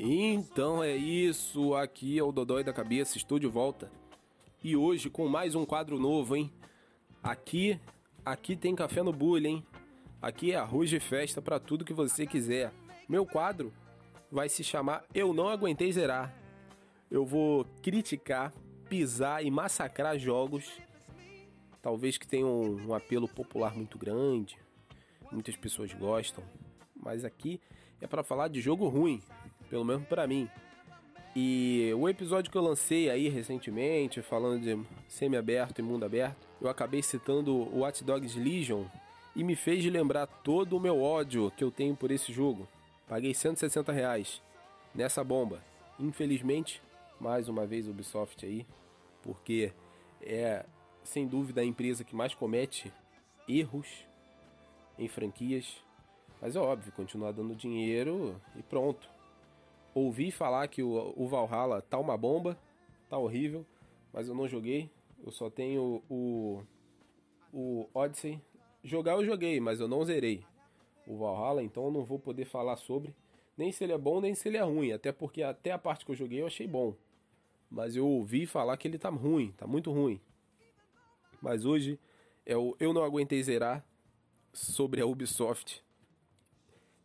Então é isso, aqui é o Dodói da Cabeça, estou de volta. E hoje com mais um quadro novo, hein? Aqui, aqui tem café no bullying, hein? Aqui é arroz de festa para tudo que você quiser. Meu quadro vai se chamar Eu Não Aguentei Zerar. Eu vou criticar, pisar e massacrar jogos, talvez que tenham um apelo popular muito grande, muitas pessoas gostam, mas aqui é para falar de jogo ruim, pelo menos para mim. E o episódio que eu lancei aí recentemente, falando de semi-aberto e mundo aberto, eu acabei citando o Watch Dogs Legion e me fez lembrar todo o meu ódio que eu tenho por esse jogo. Paguei 160 reais nessa bomba. Infelizmente, mais uma vez Ubisoft aí, porque é sem dúvida a empresa que mais comete erros em franquias. Mas é óbvio, continuar dando dinheiro e pronto. Ouvi falar que o, o Valhalla tá uma bomba, tá horrível, mas eu não joguei. Eu só tenho o, o Odyssey. Jogar eu joguei, mas eu não zerei o Valhalla, então eu não vou poder falar sobre. Nem se ele é bom, nem se ele é ruim. Até porque até a parte que eu joguei eu achei bom. Mas eu ouvi falar que ele tá ruim, tá muito ruim. Mas hoje é o Eu Não Aguentei Zerar sobre a Ubisoft.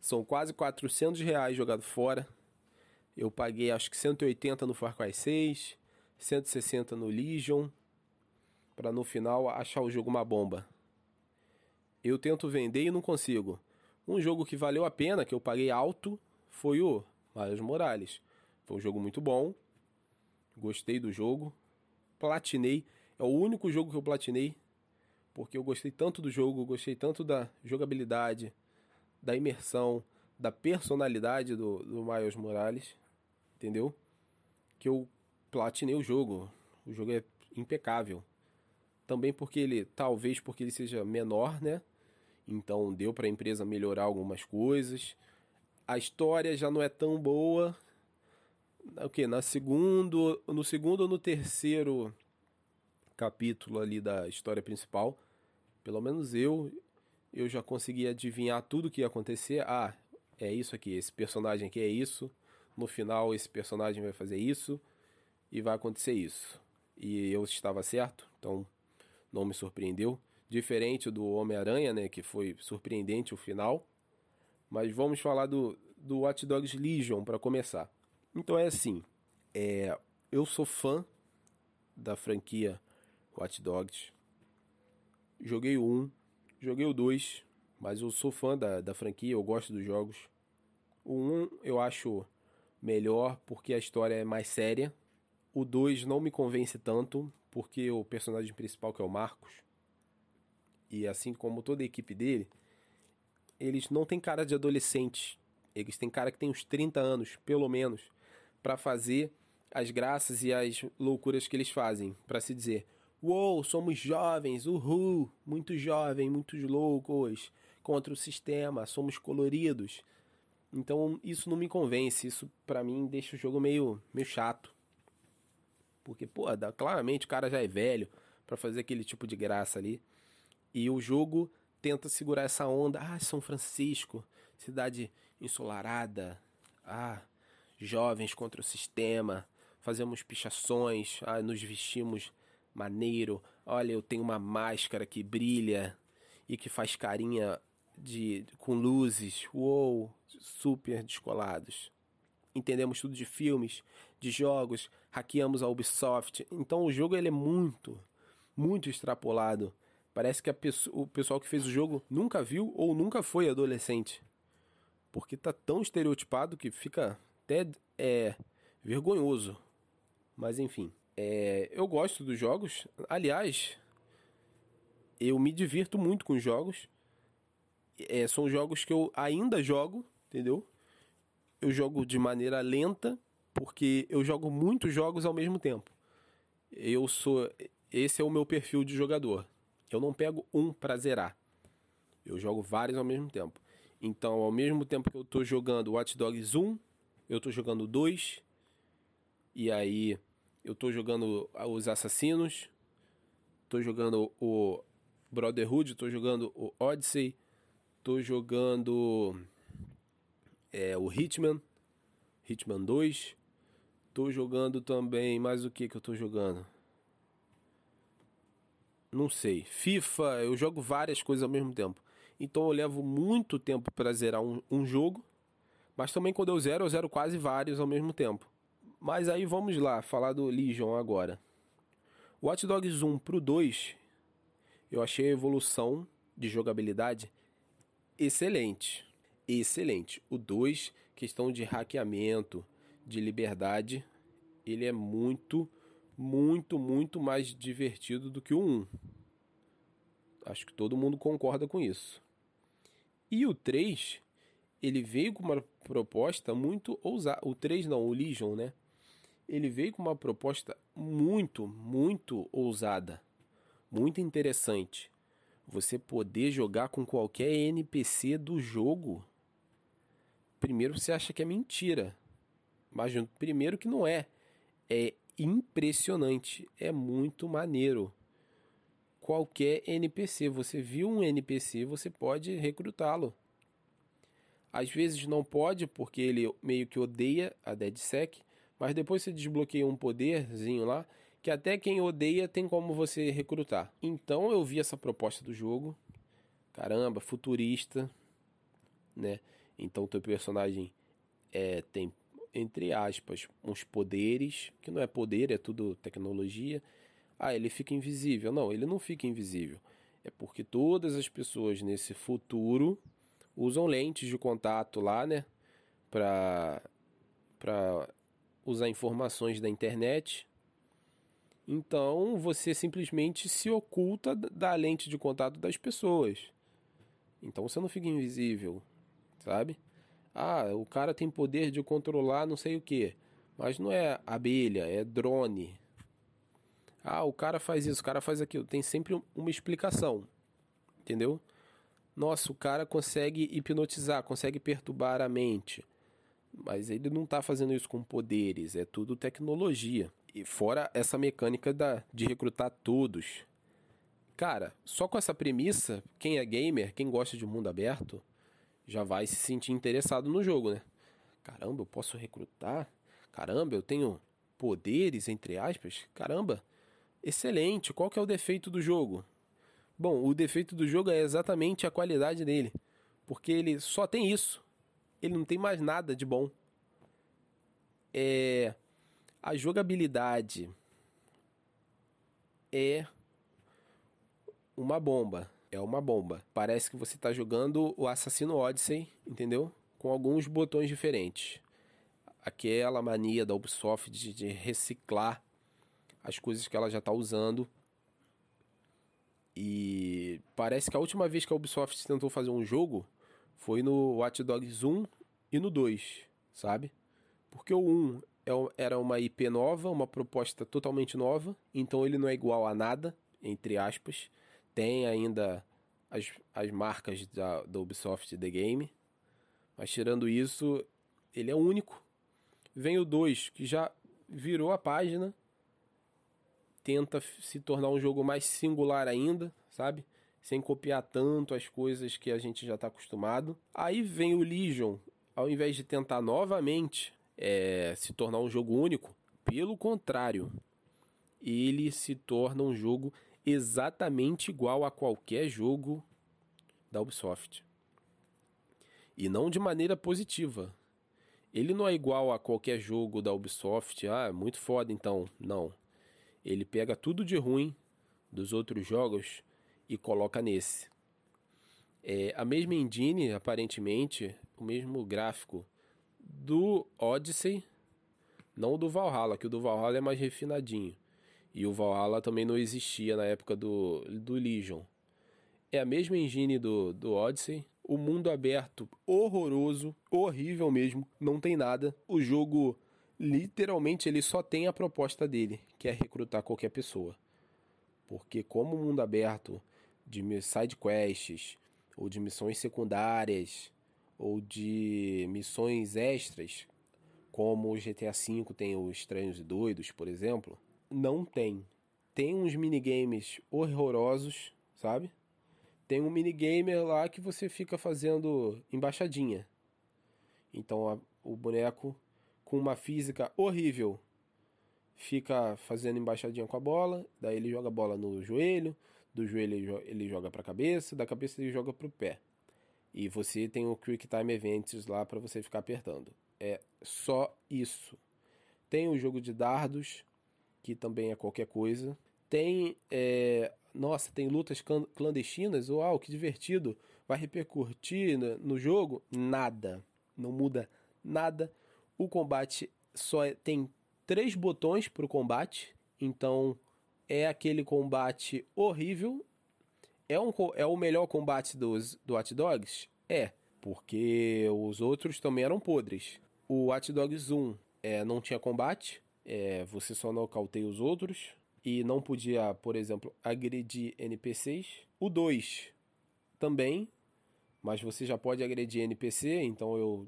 São quase 400 reais jogado fora. Eu paguei acho que 180 no Far Cry 6, 160 no Legion, para no final achar o jogo uma bomba. Eu tento vender e não consigo. Um jogo que valeu a pena, que eu paguei alto, foi o Miles Morales. Foi um jogo muito bom. Gostei do jogo. Platinei. É o único jogo que eu platinei porque eu gostei tanto do jogo, gostei tanto da jogabilidade, da imersão, da personalidade do, do Miles Morales, entendeu? Que eu platinei o jogo. O jogo é impecável. Também porque ele, talvez porque ele seja menor, né? Então deu para a empresa melhorar algumas coisas. A história já não é tão boa. O que? Na segundo, no segundo ou no terceiro capítulo ali da história principal, pelo menos eu, eu já consegui adivinhar tudo que ia acontecer. Ah, é isso aqui, esse personagem aqui é isso. No final, esse personagem vai fazer isso e vai acontecer isso. E eu estava certo, então não me surpreendeu. Diferente do Homem-Aranha, né, que foi surpreendente o final. Mas vamos falar do, do Watch Dogs Legion para começar. Então é assim, é, eu sou fã da franquia Watch Dogs. Joguei 1, joguei o 2, mas eu sou fã da, da franquia, eu gosto dos jogos. O 1 eu acho melhor porque a história é mais séria. O 2 não me convence tanto, porque o personagem principal, que é o Marcos, e assim como toda a equipe dele, eles não têm cara de adolescente. Eles têm cara que tem uns 30 anos, pelo menos, para fazer as graças e as loucuras que eles fazem. Para se dizer, Uou, somos jovens, uhul, muito jovens, muitos loucos, contra o sistema, somos coloridos. Então isso não me convence, isso para mim deixa o jogo meio, meio chato. Porque, pô, claramente o cara já é velho para fazer aquele tipo de graça ali. E o jogo tenta segurar essa onda. Ah, São Francisco, cidade ensolarada. Ah, jovens contra o sistema. Fazemos pichações, ah, nos vestimos maneiro. Olha, eu tenho uma máscara que brilha e que faz carinha de com luzes. Uou, super descolados. Entendemos tudo de filmes, de jogos, hackeamos a Ubisoft. Então o jogo ele é muito, muito extrapolado. Parece que o pessoal que fez o jogo nunca viu ou nunca foi adolescente. Porque tá tão estereotipado que fica até é, vergonhoso. Mas enfim. É, eu gosto dos jogos. Aliás, eu me divirto muito com os jogos. É, são jogos que eu ainda jogo, entendeu? Eu jogo de maneira lenta, porque eu jogo muitos jogos ao mesmo tempo. Eu sou. Esse é o meu perfil de jogador. Eu não pego um pra zerar. Eu jogo vários ao mesmo tempo. Então, ao mesmo tempo que eu tô jogando Watch Dogs 1, eu tô jogando 2. E aí eu tô jogando os Assassinos, tô jogando o Brotherhood, tô jogando o Odyssey, tô jogando é, o Hitman, Hitman 2. Tô jogando também, mais o que que eu tô jogando? Não sei. FIFA, eu jogo várias coisas ao mesmo tempo. Então eu levo muito tempo para zerar um, um jogo. Mas também quando eu zero, eu zero quase vários ao mesmo tempo. Mas aí vamos lá, falar do Legion agora. Watch Dogs 1 pro 2, eu achei a evolução de jogabilidade excelente. Excelente. O 2, questão de hackeamento, de liberdade, ele é muito, muito, muito mais divertido do que o 1. Acho que todo mundo concorda com isso. E o 3, ele veio com uma proposta muito ousada. O 3 não, o Legion, né? Ele veio com uma proposta muito, muito ousada, muito interessante. Você poder jogar com qualquer NPC do jogo. Primeiro você acha que é mentira, mas primeiro que não é. É impressionante, é muito maneiro. Qualquer NPC, você viu um NPC, você pode recrutá-lo. Às vezes não pode porque ele meio que odeia a DeadSec, mas depois você desbloqueia um poderzinho lá que até quem odeia tem como você recrutar. Então eu vi essa proposta do jogo. Caramba, futurista, né? Então teu personagem é, tem entre aspas uns poderes, que não é poder, é tudo tecnologia. Ah, ele fica invisível. Não, ele não fica invisível. É porque todas as pessoas nesse futuro usam lentes de contato lá, né? Para para usar informações da internet. Então você simplesmente se oculta da lente de contato das pessoas. Então você não fica invisível, sabe? Ah, o cara tem poder de controlar não sei o que, mas não é abelha, é drone. Ah, o cara faz isso, o cara faz aquilo. Tem sempre uma explicação, entendeu? Nossa, o cara consegue hipnotizar, consegue perturbar a mente. Mas ele não está fazendo isso com poderes, é tudo tecnologia. E fora essa mecânica da, de recrutar todos. Cara, só com essa premissa, quem é gamer, quem gosta de mundo aberto, já vai se sentir interessado no jogo, né? Caramba, eu posso recrutar? Caramba, eu tenho poderes, entre aspas? Caramba, excelente. Qual que é o defeito do jogo? Bom, o defeito do jogo é exatamente a qualidade dele. Porque ele só tem isso. Ele não tem mais nada de bom. É. A jogabilidade é uma bomba. É uma bomba. Parece que você está jogando o Assassino Odyssey, entendeu? Com alguns botões diferentes. Aquela mania da Ubisoft de, de reciclar as coisas que ela já está usando e parece que a última vez que a Ubisoft tentou fazer um jogo foi no Watch Dogs 1 e no 2, sabe? Porque o 1 é era uma IP nova, uma proposta totalmente nova, então ele não é igual a nada, entre aspas. Tem ainda as, as marcas da, da Ubisoft The Game, mas tirando isso, ele é único. Vem o 2, que já virou a página, tenta se tornar um jogo mais singular ainda, sabe? Sem copiar tanto as coisas que a gente já está acostumado. Aí vem o Legion, ao invés de tentar novamente é, se tornar um jogo único, pelo contrário, ele se torna um jogo exatamente igual a qualquer jogo da Ubisoft. E não de maneira positiva. Ele não é igual a qualquer jogo da Ubisoft. Ah, muito foda então. Não. Ele pega tudo de ruim dos outros jogos e coloca nesse. É, a mesma engine, aparentemente, o mesmo gráfico do Odyssey, não do Valhalla, que o do Valhalla é mais refinadinho. E o Valhalla também não existia na época do, do Legion. É a mesma engine do, do Odyssey. O mundo aberto horroroso, horrível mesmo, não tem nada. O jogo literalmente ele só tem a proposta dele, que é recrutar qualquer pessoa. Porque como mundo aberto de side quests ou de missões secundárias ou de missões extras, como o GTA V tem os Estranhos e Doidos, por exemplo, não tem. Tem uns minigames horrorosos, sabe? Tem um minigamer lá que você fica fazendo embaixadinha. Então a, o boneco com uma física horrível fica fazendo embaixadinha com a bola, daí ele joga a bola no joelho, do joelho ele joga para a cabeça, da cabeça ele joga para o pé. E você tem o Quick Time Events lá para você ficar apertando. É só isso. Tem o jogo de dardos, que também é qualquer coisa. Tem, é... nossa, tem lutas clandestinas. Uau, que divertido! Vai repercutir no jogo? Nada. Não muda nada. O combate só é... tem três botões para o combate. Então é aquele combate horrível. É, um, é o melhor combate dos, do Hot Dogs? É, porque os outros também eram podres. O Hot Dogs 1 é, não tinha combate, é, você só nocauteia os outros e não podia, por exemplo, agredir NPCs. O 2 também, mas você já pode agredir NPC, então eu,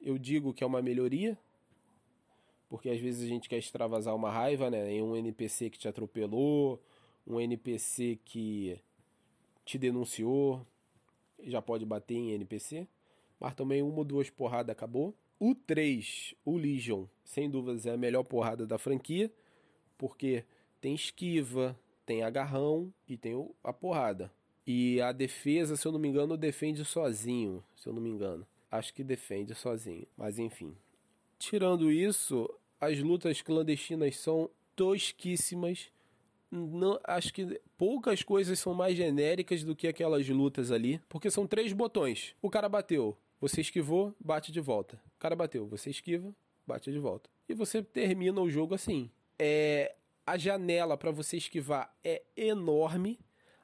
eu digo que é uma melhoria, porque às vezes a gente quer extravasar uma raiva, né? Em um NPC que te atropelou, um NPC que te denunciou, já pode bater em NPC. Mas também uma ou duas porradas acabou. O 3, o Legion, sem dúvidas é a melhor porrada da franquia, porque tem esquiva, tem agarrão e tem a porrada. E a defesa, se eu não me engano, defende sozinho, se eu não me engano. Acho que defende sozinho, mas enfim. Tirando isso, as lutas clandestinas são tosquíssimas. Não, acho que poucas coisas são mais genéricas do que aquelas lutas ali, porque são três botões. O cara bateu, você esquivou, bate de volta. O cara bateu, você esquiva, bate de volta. E você termina o jogo assim. É a janela para você esquivar é enorme,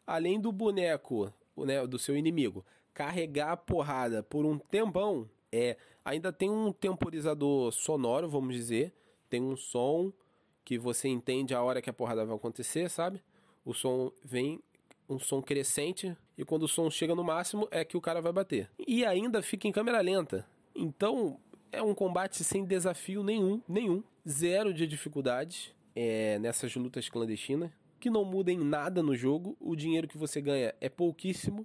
além do boneco, né, do seu inimigo, carregar a porrada por um tempão. É, ainda tem um temporizador sonoro, vamos dizer, tem um som que você entende a hora que a porrada vai acontecer, sabe? O som vem um som crescente e quando o som chega no máximo é que o cara vai bater. E ainda fica em câmera lenta. Então, é um combate sem desafio nenhum, nenhum, zero de dificuldades é, nessas lutas clandestinas, que não mudem nada no jogo. O dinheiro que você ganha é pouquíssimo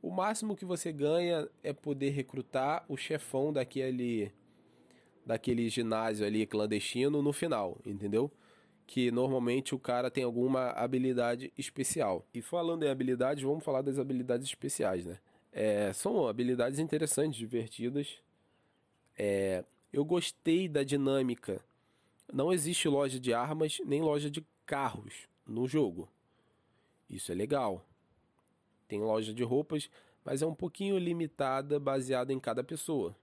o máximo que você ganha é poder recrutar o chefão daquele daquele ginásio ali clandestino no final, entendeu? Que normalmente o cara tem alguma habilidade especial. E falando em habilidades, vamos falar das habilidades especiais, né? É, são habilidades interessantes, divertidas. É, eu gostei da dinâmica. Não existe loja de armas nem loja de carros no jogo. Isso é legal. Tem loja de roupas, mas é um pouquinho limitada, baseada em cada pessoa.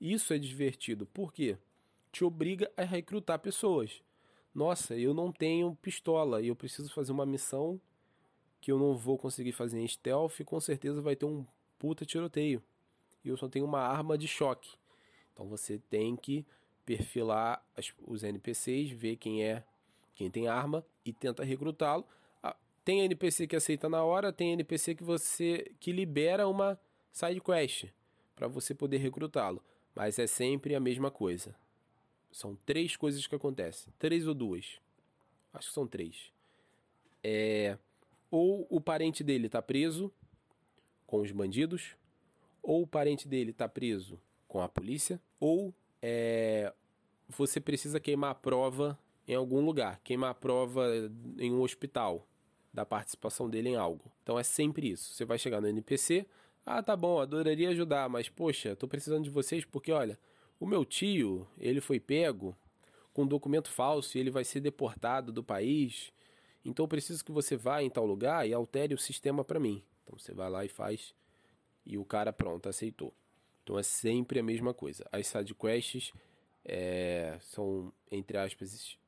Isso é divertido, por quê? Te obriga a recrutar pessoas. Nossa, eu não tenho pistola e eu preciso fazer uma missão que eu não vou conseguir fazer em stealth, com certeza vai ter um puta tiroteio. E eu só tenho uma arma de choque. Então você tem que perfilar as, os NPCs, ver quem é, quem tem arma e tenta recrutá-lo tem NPC que aceita na hora, tem NPC que você que libera uma side quest para você poder recrutá-lo, mas é sempre a mesma coisa. São três coisas que acontecem, três ou duas. Acho que são três. É ou o parente dele está preso com os bandidos, ou o parente dele está preso com a polícia, ou é, você precisa queimar a prova em algum lugar, queimar a prova em um hospital, da participação dele em algo. Então é sempre isso. Você vai chegar no NPC, ah, tá bom, adoraria ajudar, mas poxa, tô precisando de vocês porque olha, o meu tio, ele foi pego com um documento falso e ele vai ser deportado do país. Então eu preciso que você vá em tal lugar e altere o sistema para mim. Então você vai lá e faz e o cara pronto, aceitou. Então é sempre a mesma coisa. As sidequests é, são, entre aspas,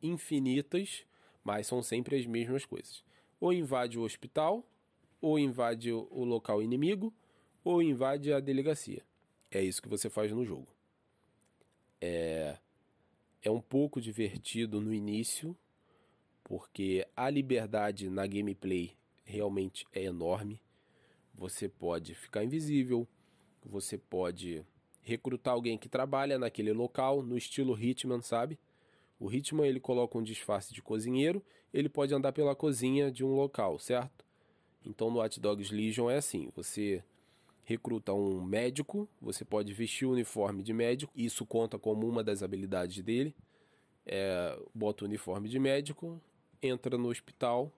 infinitas mas são sempre as mesmas coisas. Ou invade o hospital, ou invade o local inimigo, ou invade a delegacia. É isso que você faz no jogo. É, é um pouco divertido no início, porque a liberdade na gameplay realmente é enorme. Você pode ficar invisível, você pode recrutar alguém que trabalha naquele local, no estilo Hitman, sabe? O Hitman ele coloca um disfarce de cozinheiro, ele pode andar pela cozinha de um local, certo? Então no Hot Dogs Legion é assim, você recruta um médico, você pode vestir o uniforme de médico, isso conta como uma das habilidades dele. É, bota o uniforme de médico, entra no hospital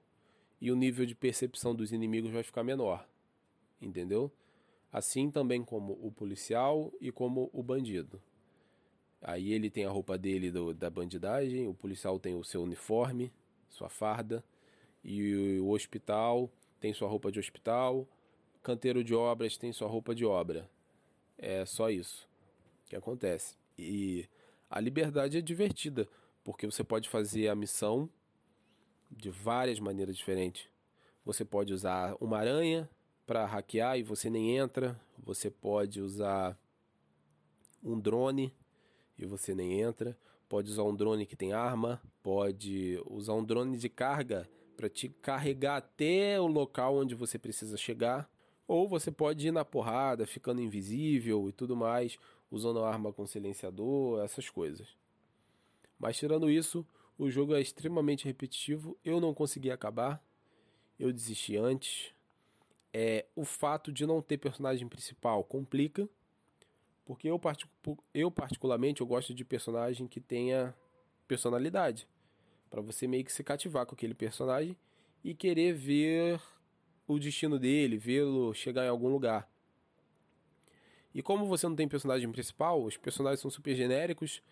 e o nível de percepção dos inimigos vai ficar menor. Entendeu? Assim também como o policial e como o bandido. Aí ele tem a roupa dele do, da bandidagem, o policial tem o seu uniforme, sua farda, e o hospital tem sua roupa de hospital, canteiro de obras tem sua roupa de obra. É só isso que acontece. E a liberdade é divertida, porque você pode fazer a missão de várias maneiras diferentes. Você pode usar uma aranha para hackear e você nem entra. Você pode usar um drone e você nem entra. Pode usar um drone que tem arma. Pode usar um drone de carga para te carregar até o local onde você precisa chegar. Ou você pode ir na porrada, ficando invisível e tudo mais, usando arma com silenciador, essas coisas. Mas tirando isso, o jogo é extremamente repetitivo. Eu não consegui acabar. Eu desisti antes. É, o fato de não ter personagem principal complica. Porque eu, eu particularmente eu gosto de personagem que tenha personalidade. para você meio que se cativar com aquele personagem e querer ver o destino dele, vê-lo chegar em algum lugar. E como você não tem personagem principal, os personagens são super genéricos,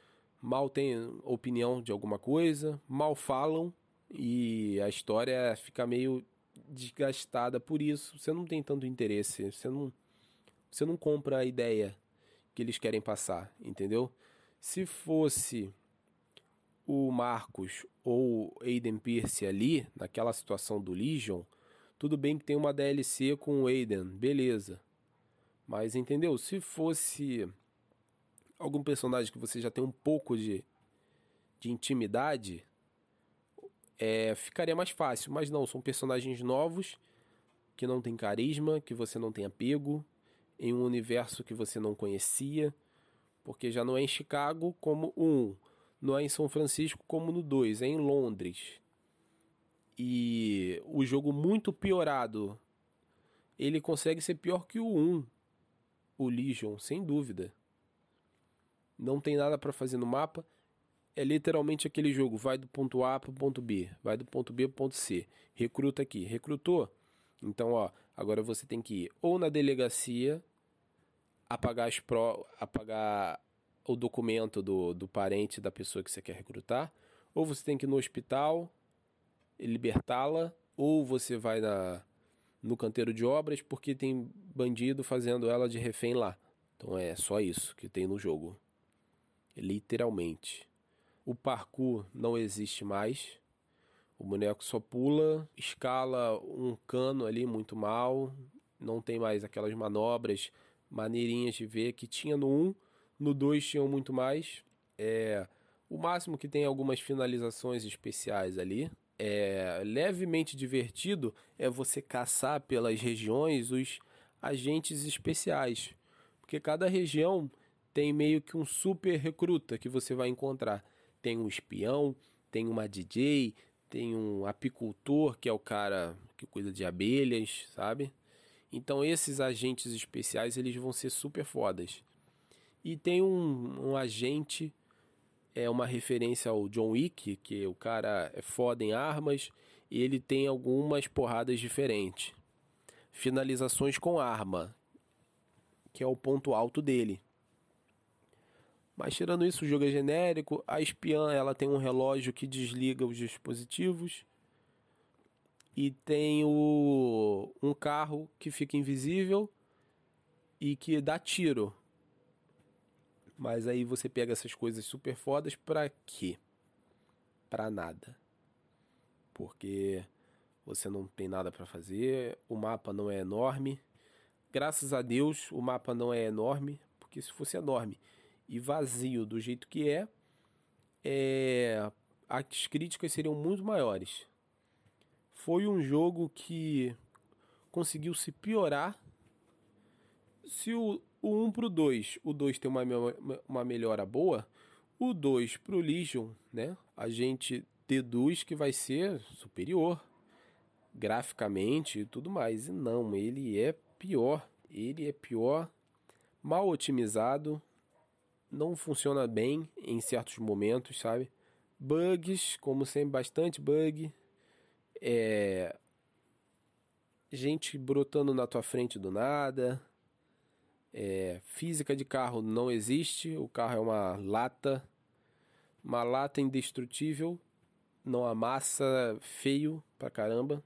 mal têm opinião de alguma coisa, mal falam e a história fica meio desgastada por isso. Você não tem tanto interesse, você não, você não compra a ideia que eles querem passar, entendeu? Se fosse o Marcos ou Aiden Pierce ali, naquela situação do Legion, tudo bem que tem uma DLC com o Aiden, beleza. Mas entendeu? Se fosse algum personagem que você já tem um pouco de, de intimidade, é, ficaria mais fácil. Mas não, são personagens novos que não tem carisma, que você não tem apego, em um universo que você não conhecia, porque já não é em Chicago como 1, não é em São Francisco como no 2, é em Londres e o jogo muito piorado, ele consegue ser pior que o 1, o Legion, sem dúvida. Não tem nada para fazer no mapa. É literalmente aquele jogo, vai do ponto A para o ponto B, vai do ponto B para o ponto C. Recruta aqui, recrutou. Então, ó, agora você tem que ir ou na delegacia apagar as pro, apagar o documento do, do parente da pessoa que você quer recrutar, ou você tem que ir no hospital libertá-la, ou você vai na, no canteiro de obras porque tem bandido fazendo ela de refém lá. Então é só isso que tem no jogo. Literalmente. O parkour não existe mais. O boneco só pula, escala um cano ali muito mal. Não tem mais aquelas manobras maneirinhas de ver que tinha no 1. No 2 tinham muito mais. É, o máximo que tem algumas finalizações especiais ali, é, levemente divertido é você caçar pelas regiões os agentes especiais. Porque cada região tem meio que um super recruta que você vai encontrar. Tem um espião, tem uma DJ, tem um apicultor, que é o cara que cuida de abelhas, sabe? Então esses agentes especiais eles vão ser super fodas. E tem um, um agente é uma referência ao John Wick, que o cara é foda em armas e ele tem algumas porradas diferentes. Finalizações com arma, que é o ponto alto dele. Mas tirando isso, o jogo é genérico. A espiã ela tem um relógio que desliga os dispositivos. E tem o, um carro que fica invisível e que dá tiro. Mas aí você pega essas coisas super fodas pra quê? Pra nada. Porque você não tem nada para fazer, o mapa não é enorme. Graças a Deus, o mapa não é enorme, porque se fosse enorme e vazio do jeito que é, é as críticas seriam muito maiores. Foi um jogo que conseguiu se piorar. Se o, o 1 pro 2, o 2 tem uma, uma melhora boa. O 2 pro Legion, né? A gente deduz que vai ser superior graficamente e tudo mais. E não, ele é pior. Ele é pior, mal otimizado, não funciona bem em certos momentos, sabe? Bugs, como sempre, bastante bug. É... Gente brotando na tua frente do nada. É... Física de carro não existe. O carro é uma lata. Uma lata indestrutível. Não amassa feio pra caramba.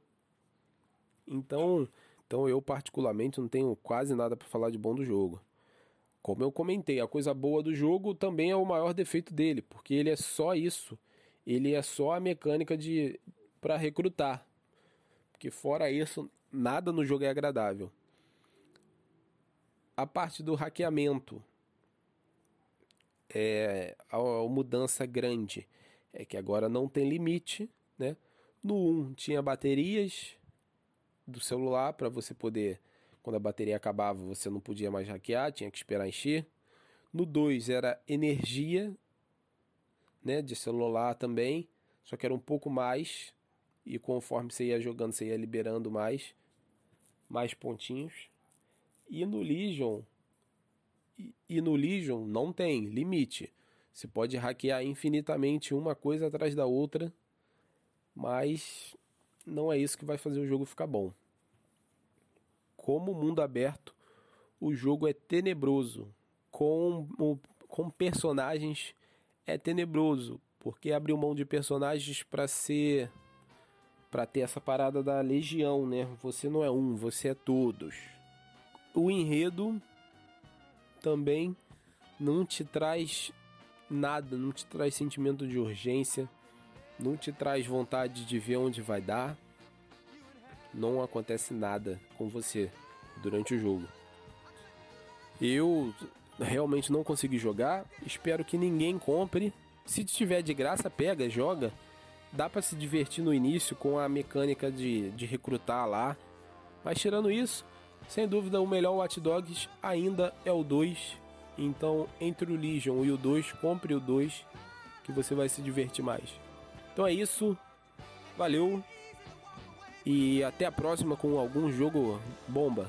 Então, então eu particularmente não tenho quase nada para falar de bom do jogo. Como eu comentei, a coisa boa do jogo também é o maior defeito dele, porque ele é só isso. Ele é só a mecânica de para recrutar. Porque fora isso, nada no jogo é agradável. A parte do hackeamento é a, mudança grande é que agora não tem limite, né? No 1 tinha baterias do celular para você poder quando a bateria acabava, você não podia mais hackear, tinha que esperar encher. No 2 era energia, né, de celular também, só que era um pouco mais e conforme você ia jogando, você ia liberando mais mais pontinhos. E no Legion e, e no Legion não tem limite. Você pode hackear infinitamente uma coisa atrás da outra, mas não é isso que vai fazer o jogo ficar bom como mundo aberto, o jogo é tenebroso. Com, com personagens é tenebroso, porque abriu mão de personagens para ser para ter essa parada da legião, né? Você não é um, você é todos. O enredo também não te traz nada, não te traz sentimento de urgência, não te traz vontade de ver onde vai dar não acontece nada com você durante o jogo. Eu realmente não consegui jogar, espero que ninguém compre. Se tiver de graça, pega, joga. Dá para se divertir no início com a mecânica de, de recrutar lá. Mas tirando isso, sem dúvida o melhor Watch Dogs ainda é o 2. Então, entre o Legion e o 2, compre o 2 que você vai se divertir mais. Então é isso. Valeu. E até a próxima com algum jogo bomba.